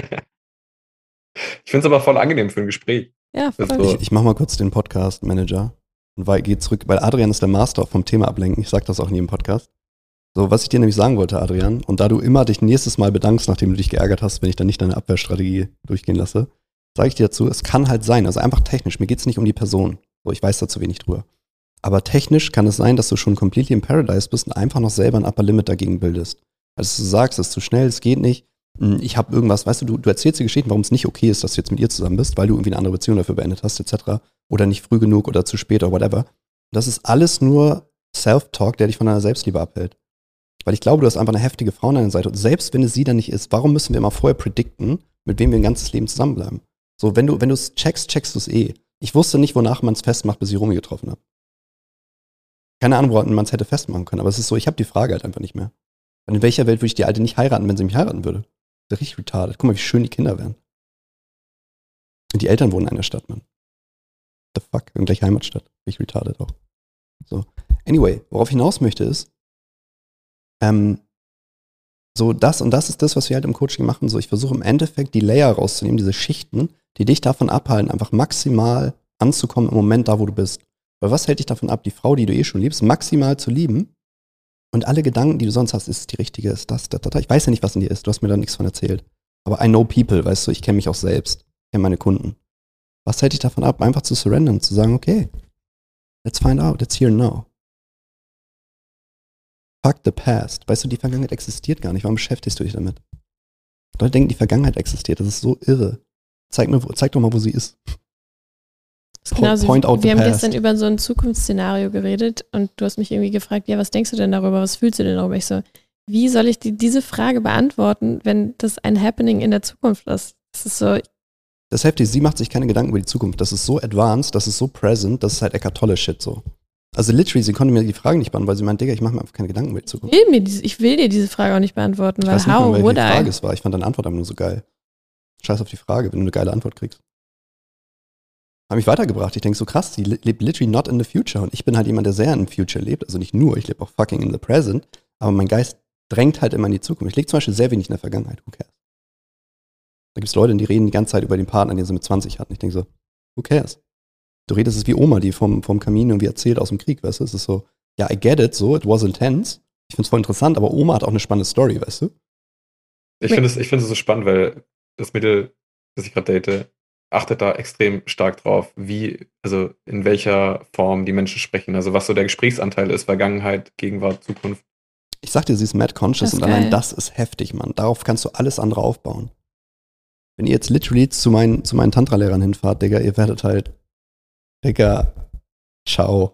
finde es aber voll angenehm für ein Gespräch. Ja, voll. Das ist so- Ich, ich mach mal kurz den Podcast-Manager und weil, geh zurück, weil Adrian ist der Master vom Thema ablenken. Ich sag das auch in jedem Podcast. So, was ich dir nämlich sagen wollte, Adrian, und da du immer dich nächstes Mal bedankst, nachdem du dich geärgert hast, wenn ich dann nicht deine Abwehrstrategie durchgehen lasse, sage ich dir dazu, es kann halt sein, also einfach technisch, mir geht's nicht um die Person. So, ich weiß da zu wenig drüber. Aber technisch kann es sein, dass du schon completely in Paradise bist und einfach noch selber ein Upper Limit dagegen bildest. Also du sagst, es ist zu schnell, es geht nicht. Hm, Ich habe irgendwas, weißt du, du, du erzählst dir Geschichten, warum es nicht okay ist, dass du jetzt mit ihr zusammen bist, weil du irgendwie eine andere Beziehung dafür beendet hast, etc. Oder nicht früh genug oder zu spät oder whatever. Das ist alles nur Self-Talk, der dich von deiner Selbstliebe abhält. Weil ich glaube, du hast einfach eine heftige Frau an deiner Seite. Und selbst wenn es sie dann nicht ist, warum müssen wir immer vorher predikten, mit wem wir ein ganzes Leben zusammenbleiben? So, wenn du, wenn du es checkst, checkst du es eh. Ich wusste nicht, wonach man es festmacht, bis ich Romy getroffen habe. Keine Ahnung, woran man es hätte festmachen können, aber es ist so, ich habe die Frage halt einfach nicht mehr. Und in welcher Welt würde ich die Alte nicht heiraten, wenn sie mich heiraten würde? Das ist richtig retarded. Guck mal, wie schön die Kinder wären. Und die Eltern wohnen in einer Stadt, Mann. The fuck? In gleich Heimatstadt. Richtig retarded auch. So. Anyway, worauf ich hinaus möchte ist, ähm, so das und das ist das, was wir halt im Coaching machen. So, ich versuche im Endeffekt die Layer rauszunehmen, diese Schichten, die dich davon abhalten, einfach maximal anzukommen im Moment da, wo du bist. Weil was hält dich davon ab, die Frau, die du eh schon liebst, maximal zu lieben? Und alle Gedanken, die du sonst hast, ist es die richtige, ist das, das, das. Ich weiß ja nicht, was in dir ist. Du hast mir da nichts von erzählt. Aber I know people, weißt du, ich kenne mich auch selbst. Ich kenne meine Kunden. Was hält dich davon ab, einfach zu surrendern, zu sagen, okay, let's find out, it's here now. Fuck the past. Weißt du, die Vergangenheit existiert gar nicht. Warum beschäftigst du dich damit? Leute denken, die Vergangenheit existiert. Das ist so irre. Zeig, mir, zeig doch mal, wo sie ist. Das ist genauso, point out wir haben past. gestern über so ein Zukunftsszenario geredet und du hast mich irgendwie gefragt, ja, was denkst du denn darüber? Was fühlst du denn darüber? Ich so, wie soll ich die, diese Frage beantworten, wenn das ein Happening in der Zukunft ist? Das ist so, Das ist heftig. Sie macht sich keine Gedanken über die Zukunft. Das ist so advanced, das ist so present, das ist halt Eckart Tolle Shit so. Also literally, sie konnte mir die Frage nicht beantworten, weil sie meint, Digga, ich mache mir einfach keine Gedanken über die ich will, mir diese, ich will dir diese Frage auch nicht beantworten, Ich weil weiß nicht how would Frage I? es war. Ich fand deine Antwort einfach nur so geil. Scheiß auf die Frage, wenn du eine geile Antwort kriegst. Hat mich weitergebracht. Ich denke so krass, sie le- lebt literally not in the future. Und ich bin halt jemand, der sehr in the future lebt. Also nicht nur, ich lebe auch fucking in the present. Aber mein Geist drängt halt immer in die Zukunft. Ich lebe zum Beispiel sehr wenig in der Vergangenheit. Who cares? Da gibt es Leute, die reden die ganze Zeit über den Partner, den sie mit 20 hatten. Ich denke so, who cares? Du redest es wie Oma, die vom, vom Kamin irgendwie erzählt aus dem Krieg, weißt du? Es ist so, ja, I get it, so, it was intense. Ich finde es voll interessant, aber Oma hat auch eine spannende Story, weißt du? Ich finde es, ich finde es so spannend, weil das Mädel, das ich gerade date, achtet da extrem stark drauf, wie, also in welcher Form die Menschen sprechen. Also was so der Gesprächsanteil ist, Vergangenheit, Gegenwart, Zukunft. Ich sag dir, sie ist mad conscious ist und allein geil. das ist heftig, Mann. Darauf kannst du alles andere aufbauen. Wenn ihr jetzt literally zu meinen, zu meinen Tantra-Lehrern hinfahrt, Digga, ihr werdet halt, Digga, ciao.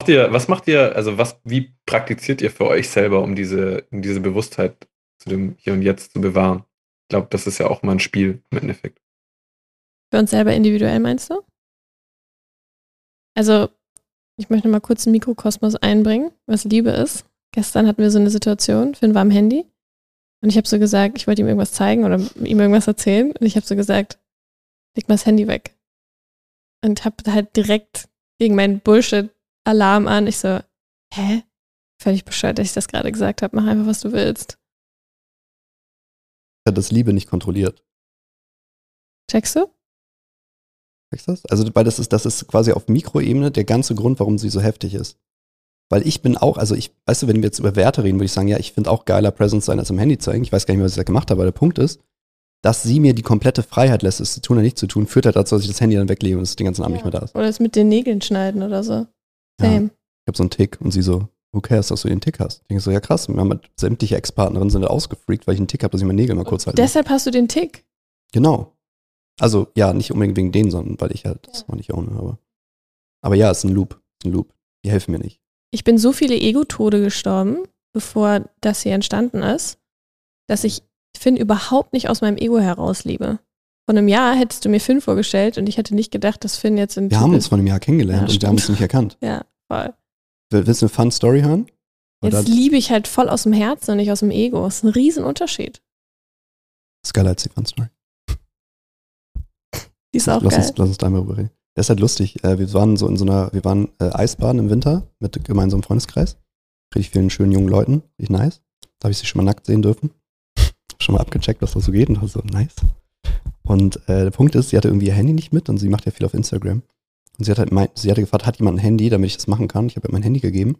Macht ihr, was macht ihr, also was, wie praktiziert ihr für euch selber, um diese, um diese Bewusstheit zu dem Hier und Jetzt zu bewahren? Ich glaube, das ist ja auch mal ein Spiel im Endeffekt. Für uns selber individuell meinst du? Also, ich möchte mal kurz einen Mikrokosmos einbringen, was Liebe ist. Gestern hatten wir so eine Situation, Finn war am Handy und ich habe so gesagt, ich wollte ihm irgendwas zeigen oder ihm irgendwas erzählen und ich habe so gesagt, leg mal das Handy weg. Und habe halt direkt gegen meinen Bullshit-Alarm an. Ich so, hä? Völlig bescheuert, dass ich das gerade gesagt habe. Mach einfach, was du willst. Hat das Liebe nicht kontrolliert. Checkst du? Weißt du das? Also, weil das ist, das ist quasi auf Mikroebene der ganze Grund, warum sie so heftig ist. Weil ich bin auch, also ich, weißt du, wenn wir jetzt über Werte reden, würde ich sagen, ja, ich finde auch geiler Präsent sein als am Handy zeigen. Ich weiß gar nicht mehr, was ich da gemacht habe, aber der Punkt ist, dass sie mir die komplette Freiheit lässt, es zu tun oder nicht zu tun, führt halt dazu, dass ich das Handy dann weglege und es den ganzen Abend nicht mehr da ist. Oder es mit den Nägeln schneiden oder so. Ja. Same. Ich habe so einen Tick und sie so, who cares, dass du den Tick hast? Ich denke so, ja krass, wir haben halt sämtliche Ex-Partnerinnen sind halt ausgefreakt, weil ich einen Tick habe, dass ich meine Nägel mal kurz halte. Deshalb hast du den Tick. Genau. Also ja, nicht unbedingt wegen denen, sondern weil ich halt das auch nicht ohne habe. Aber ja, es ist ein Loop. Es ist ein Loop. Die helfen mir nicht. Ich bin so viele Ego-Tode gestorben, bevor das hier entstanden ist, dass ich Finn überhaupt nicht aus meinem Ego heraus liebe. Vor einem Jahr hättest du mir Finn vorgestellt und ich hätte nicht gedacht, dass Finn jetzt in Wir haben uns vor einem Jahr kennengelernt Ja, und wir haben uns nicht erkannt. Ja, voll. Will- Willst du eine Fun Story hören? Oder Jetzt liebe ich halt voll aus dem Herzen und nicht aus dem Ego. Das ist ein Riesenunterschied. ist geiler als die Fun Story. Die ist auch lass, geil. uns, lass uns da mal reden. Das ist halt lustig. Äh, wir waren so in so einer, wir waren äh, Eisbaden im Winter mit gemeinsamem Freundeskreis. Richtig vielen schönen jungen Leuten. Richtig nice. Da habe ich sie schon mal nackt sehen dürfen. schon mal abgecheckt, was da so geht und so nice. Und äh, der Punkt ist, sie hatte irgendwie ihr Handy nicht mit und sie macht ja viel auf Instagram. Und sie hat halt meint, sie hatte gefragt, hat jemand ein Handy, damit ich das machen kann? Ich habe ihr mein Handy gegeben.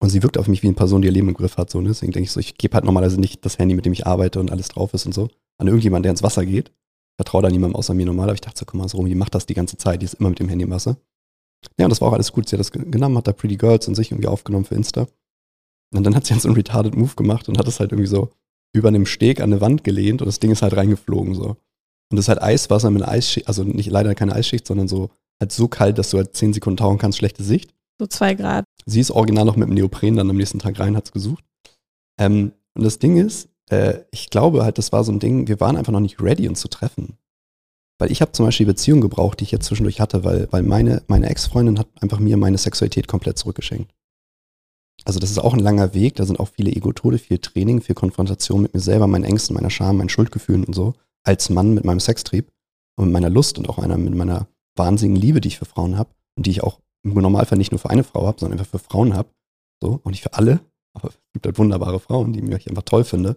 Und sie wirkt auf mich wie eine Person, die ihr Leben im Griff hat. So, ne? Deswegen denke ich so, ich gebe halt normalerweise nicht das Handy, mit dem ich arbeite und alles drauf ist und so, an irgendjemanden, der ins Wasser geht. Vertraue da niemandem außer mir normal. Aber ich dachte so, guck mal, so rum, die macht das die ganze Zeit. Die ist immer mit dem Handy im Wasser. Ja, und das war auch alles gut. Sie hat das ge- genommen, hat da Pretty Girls und sich irgendwie aufgenommen für Insta. Und dann hat sie jetzt so einen retarded Move gemacht und hat es halt irgendwie so über einem Steg an eine Wand gelehnt und das Ding ist halt reingeflogen so. Und das ist halt Eiswasser mit einer Eisschicht, also nicht leider keine Eisschicht, sondern so halt so kalt, dass du halt 10 Sekunden tauchen kannst, schlechte Sicht. So zwei Grad. Sie ist original noch mit dem Neopren dann am nächsten Tag rein, hat's gesucht. Ähm, und das Ding ist, äh, ich glaube halt, das war so ein Ding, wir waren einfach noch nicht ready, uns zu treffen. Weil ich habe zum Beispiel die Beziehung gebraucht, die ich jetzt zwischendurch hatte, weil, weil meine, meine Ex-Freundin hat einfach mir meine Sexualität komplett zurückgeschenkt. Also das ist auch ein langer Weg, da sind auch viele Ego-Tode, viel Training, viel Konfrontation mit mir selber, meinen Ängsten, meiner Scham, meinen Schuldgefühlen und so, als Mann mit meinem Sextrieb und mit meiner Lust und auch einer, mit meiner wahnsinnigen Liebe, die ich für Frauen habe und die ich auch im Normalfall nicht nur für eine Frau habe, sondern einfach für Frauen habe. So, und nicht für alle, aber es gibt halt wunderbare Frauen, die ich einfach toll finde.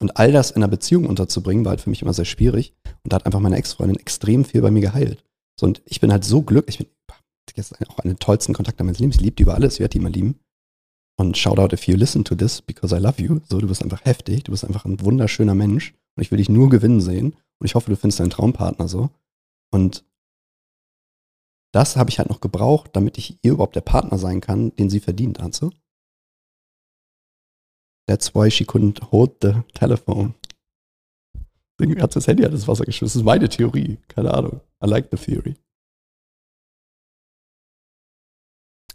Und all das in einer Beziehung unterzubringen, war halt für mich immer sehr schwierig. Und da hat einfach meine Ex-Freundin extrem viel bei mir geheilt. So, und ich bin halt so glücklich, ich bin jetzt auch einen tollsten Kontakte meines Lebens. Ich liebe die über alles, ich werde die immer lieben. Und shout out if you listen to this, because I love you. So, du bist einfach heftig, du bist einfach ein wunderschöner Mensch. Und ich will dich nur gewinnen sehen. Und ich hoffe, du findest deinen Traumpartner so. Und das habe ich halt noch gebraucht, damit ich ihr überhaupt der Partner sein kann, den sie verdient, du? That's why she couldn't hold the telephone. Deswegen hat das Handy hat das Wasser geschmissen. Das ist meine Theorie. Keine Ahnung. I like the theory.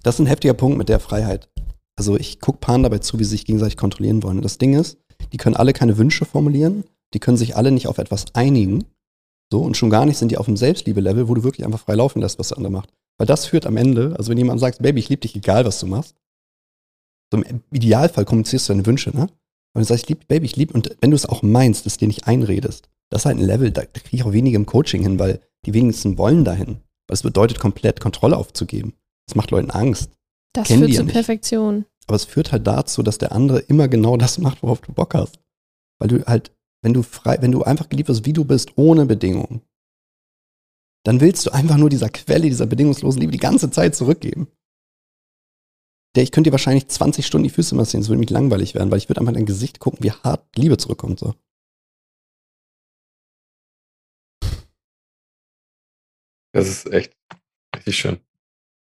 Das ist ein heftiger Punkt mit der Freiheit. Also ich gucke Paaren dabei zu, wie sie sich gegenseitig kontrollieren wollen. Und das Ding ist, die können alle keine Wünsche formulieren, die können sich alle nicht auf etwas einigen. So, und schon gar nicht sind die auf dem Selbstliebe-Level, wo du wirklich einfach frei laufen lässt, was der andere macht. Weil das führt am Ende, also wenn jemand sagt, Baby, ich liebe dich, egal was du machst, so im Idealfall kommunizierst du deine Wünsche, ne? Und du sagst, ich lieb, Baby, ich liebe, und wenn du es auch meinst, dass dir nicht einredest, das ist halt ein Level, da, kriege ich auch wenige im Coaching hin, weil die wenigsten wollen dahin. Weil es bedeutet, komplett Kontrolle aufzugeben. Das macht Leuten Angst. Das Kennen führt ja zur nicht. Perfektion. Aber es führt halt dazu, dass der andere immer genau das macht, worauf du Bock hast. Weil du halt, wenn du frei, wenn du einfach geliebt wirst, wie du bist, ohne Bedingungen, dann willst du einfach nur dieser Quelle, dieser bedingungslosen Liebe die ganze Zeit zurückgeben. Der, ich könnte dir wahrscheinlich 20 Stunden die Füße massieren, es würde mich langweilig werden, weil ich würde einfach in dein Gesicht gucken, wie hart Liebe zurückkommt. So. Das ist echt richtig schön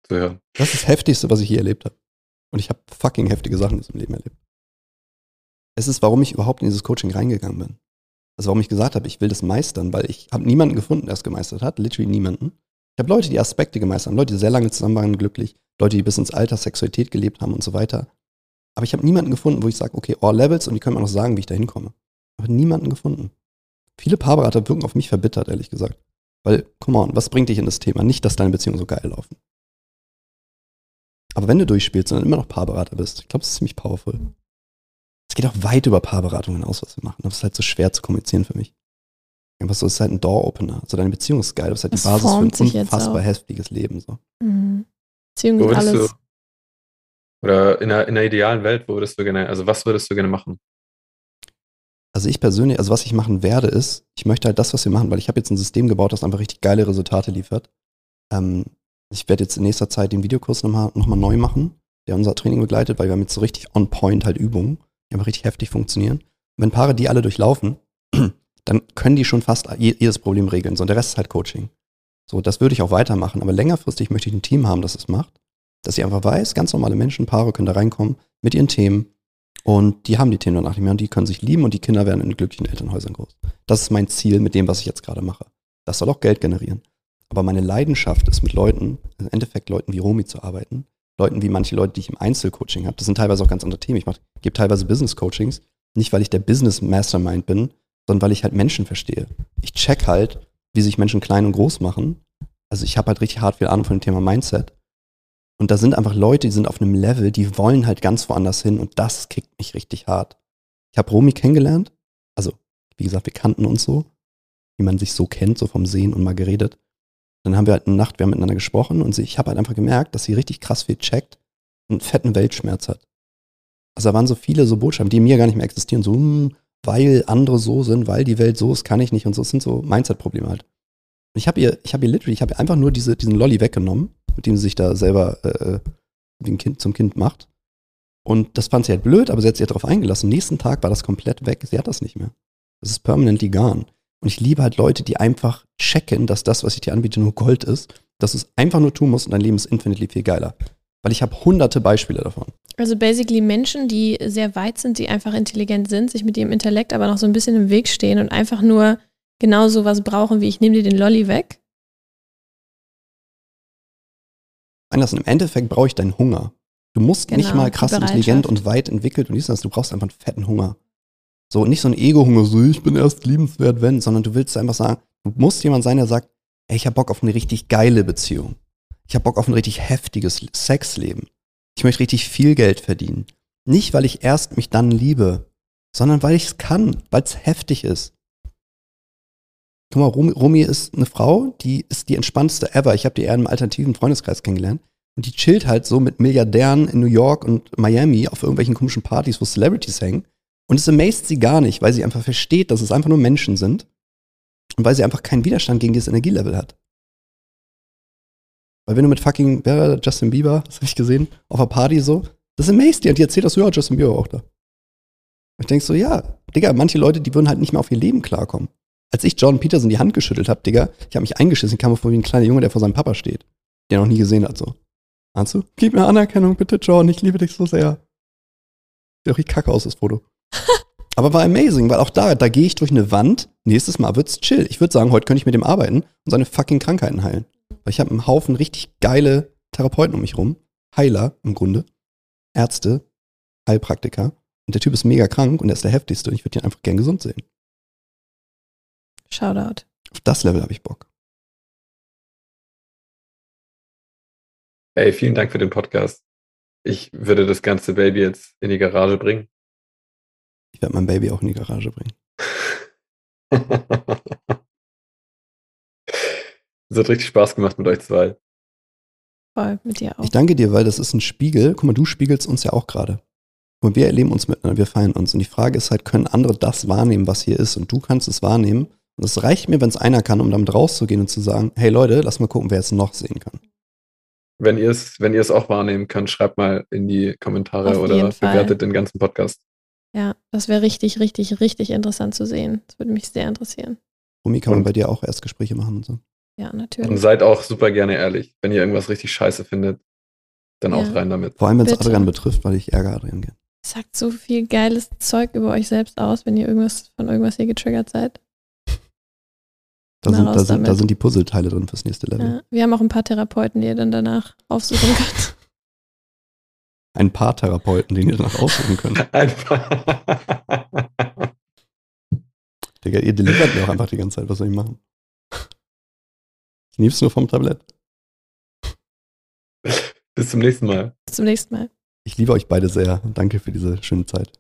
zu hören. Das ist das Heftigste, was ich je erlebt habe. Und ich habe fucking heftige Sachen in diesem Leben erlebt. Es ist, warum ich überhaupt in dieses Coaching reingegangen bin. Also warum ich gesagt habe, ich will das meistern, weil ich habe niemanden gefunden, der es gemeistert hat, literally niemanden. Ich habe Leute, die Aspekte gemeistert haben, Leute, die sehr lange zusammen waren, glücklich, Leute, die bis ins Alter Sexualität gelebt haben und so weiter. Aber ich habe niemanden gefunden, wo ich sage, okay, all Levels und die können mir noch sagen, wie ich da hinkomme. Habe niemanden gefunden. Viele Paarberater wirken auf mich verbittert, ehrlich gesagt. Weil, come on, was bringt dich in das Thema? Nicht, dass deine Beziehungen so geil laufen. Aber wenn du durchspielst und immer noch Paarberater bist, ich glaube, das ist ziemlich powerful. Es geht auch weit über Paarberatung hinaus, was wir machen. Aber es ist halt so schwer zu kommunizieren für mich. Einfach so, es ist halt ein Door-Opener. Also deine Beziehung ist geil, das ist halt Das die Basis für ein unfassbar heftiges Leben. So. Mhm. Beziehung Wo ist würdest alles. du, oder in einer, in einer idealen Welt, wo würdest du gerne, also was würdest du gerne machen? Also ich persönlich, also was ich machen werde, ist, ich möchte halt das, was wir machen, weil ich habe jetzt ein System gebaut, das einfach richtig geile Resultate liefert. Ähm, ich werde jetzt in nächster Zeit den Videokurs nochmal noch mal neu machen, der unser Training begleitet, weil wir haben jetzt so richtig on-point halt Übungen, die einfach richtig heftig funktionieren. Und wenn Paare die alle durchlaufen, dann können die schon fast jedes Problem regeln. So, und der Rest ist halt Coaching. So, das würde ich auch weitermachen, aber längerfristig möchte ich ein Team haben, das es macht. Dass sie einfach weiß, ganz normale Menschen, Paare können da reinkommen mit ihren Themen und die haben die Themen danach nicht mehr und die können sich lieben und die Kinder werden in glücklichen Elternhäusern groß. Das ist mein Ziel mit dem, was ich jetzt gerade mache. Das soll auch Geld generieren. Aber meine Leidenschaft ist mit Leuten, im Endeffekt Leuten wie Romy zu arbeiten, Leuten wie manche Leute, die ich im Einzelcoaching habe. Das sind teilweise auch ganz andere Themen. Ich gebe teilweise Business-Coachings, nicht weil ich der Business-Mastermind bin, sondern weil ich halt Menschen verstehe. Ich check halt, wie sich Menschen klein und groß machen. Also ich habe halt richtig hart viel Ahnung von dem Thema Mindset. Und da sind einfach Leute, die sind auf einem Level, die wollen halt ganz woanders hin und das kickt mich richtig hart. Ich habe Romy kennengelernt. Also, wie gesagt, wir kannten uns so, wie man sich so kennt, so vom Sehen und mal geredet. Dann haben wir halt eine Nacht, wir haben miteinander gesprochen und ich habe halt einfach gemerkt, dass sie richtig krass viel checkt und einen fetten Weltschmerz hat. Also da waren so viele so Botschaften, die mir gar nicht mehr existieren, so, hm, weil andere so sind, weil die Welt so ist, kann ich nicht und so. Das sind so Mindset-Probleme halt. Und ich habe ihr, ich habe ihr literally, ich habe einfach nur diese, diesen Lolly weggenommen, mit dem sie sich da selber äh, den Kind zum Kind macht. Und das fand sie halt blöd, aber sie hat sich darauf eingelassen. nächsten Tag war das komplett weg. Sie hat das nicht mehr. Das ist permanently gone. Und ich liebe halt Leute, die einfach checken, dass das, was ich dir anbiete, nur Gold ist, dass du es einfach nur tun musst und dein Leben ist infinitely viel geiler. Weil ich habe hunderte Beispiele davon. Also basically Menschen, die sehr weit sind, die einfach intelligent sind, sich mit ihrem Intellekt aber noch so ein bisschen im Weg stehen und einfach nur genau so was brauchen, wie ich nehme dir den Lolly weg. Einlassen. Im Endeffekt brauche ich deinen Hunger. Du musst genau, nicht mal krass intelligent und weit entwickelt und dies das, du brauchst einfach einen fetten Hunger. So, nicht so ein Ego-Hunger, so ich bin erst liebenswert, wenn, sondern du willst einfach sagen, du musst jemand sein, der sagt, ey, ich hab Bock auf eine richtig geile Beziehung. Ich hab Bock auf ein richtig heftiges Sexleben. Ich möchte richtig viel Geld verdienen. Nicht, weil ich erst mich dann liebe, sondern weil ich es kann, weil es heftig ist. Guck mal, Romy ist eine Frau, die ist die entspannteste ever. Ich habe die eher im alternativen Freundeskreis kennengelernt. Und die chillt halt so mit Milliardären in New York und Miami auf irgendwelchen komischen Partys, wo Celebrities hängen. Und es amazed sie gar nicht, weil sie einfach versteht, dass es einfach nur Menschen sind. Und weil sie einfach keinen Widerstand gegen dieses Energielevel hat. Weil wenn du mit fucking, wer war Justin Bieber, das habe ich gesehen, auf einer Party so, das amazed die und die erzählt das, ja, Justin Bieber auch da. Und ich denk so, ja, Digga, manche Leute, die würden halt nicht mehr auf ihr Leben klarkommen. Als ich John Peterson die Hand geschüttelt habe, Digga, ich habe mich eingeschissen, ich kam mir vor wie ein kleiner Junge, der vor seinem Papa steht, der noch nie gesehen hat, so. Ahnst du? Gib mir Anerkennung, bitte, John, ich liebe dich so sehr. Sieht auch wie kacke aus, das Foto. Aber war amazing, weil auch da, da gehe ich durch eine Wand, nächstes Mal wird's chill. Ich würde sagen, heute könnte ich mit dem arbeiten und seine fucking Krankheiten heilen. Weil ich habe einen Haufen richtig geile Therapeuten um mich rum, Heiler im Grunde, Ärzte, Heilpraktiker. Und der Typ ist mega krank und er ist der heftigste und ich würde ihn einfach gern gesund sehen. Shoutout. Auf das Level habe ich Bock. Ey, vielen Dank für den Podcast. Ich würde das ganze Baby jetzt in die Garage bringen. Ich werde mein Baby auch in die Garage bringen. Es hat richtig Spaß gemacht mit euch zwei. Voll, mit dir auch. Ich danke dir, weil das ist ein Spiegel. Guck mal, du spiegelst uns ja auch gerade. Und wir erleben uns miteinander, wir feiern uns. Und die Frage ist halt, können andere das wahrnehmen, was hier ist? Und du kannst es wahrnehmen. Und es reicht mir, wenn es einer kann, um damit rauszugehen und zu sagen, hey Leute, lass mal gucken, wer es noch sehen kann. Wenn ihr es, wenn ihr es auch wahrnehmen könnt, schreibt mal in die Kommentare Auf oder bewertet den ganzen Podcast. Ja, das wäre richtig, richtig, richtig interessant zu sehen. Das würde mich sehr interessieren. Rumi, kann man bei dir auch Erstgespräche machen und so? Ja, natürlich. Und seid auch super gerne ehrlich. Wenn ihr irgendwas richtig scheiße findet, dann ja. auch rein damit. Vor allem, wenn es Adrian betrifft, weil ich ärgere Adrian gerne. Sagt so viel geiles Zeug über euch selbst aus, wenn ihr irgendwas von irgendwas hier getriggert seid. Da sind, da, sind, da sind, die Puzzleteile drin fürs nächste Level. Ja, wir haben auch ein paar Therapeuten, die ihr dann danach aufsuchen könnt. Ein paar Therapeuten, den ihr danach aussuchen könnt. Ein paar. Digga, ihr delivert mir auch einfach die ganze Zeit. Was soll ich machen? Ich nehme es nur vom Tablett. Bis zum nächsten Mal. Bis zum nächsten Mal. Ich liebe euch beide sehr. Danke für diese schöne Zeit.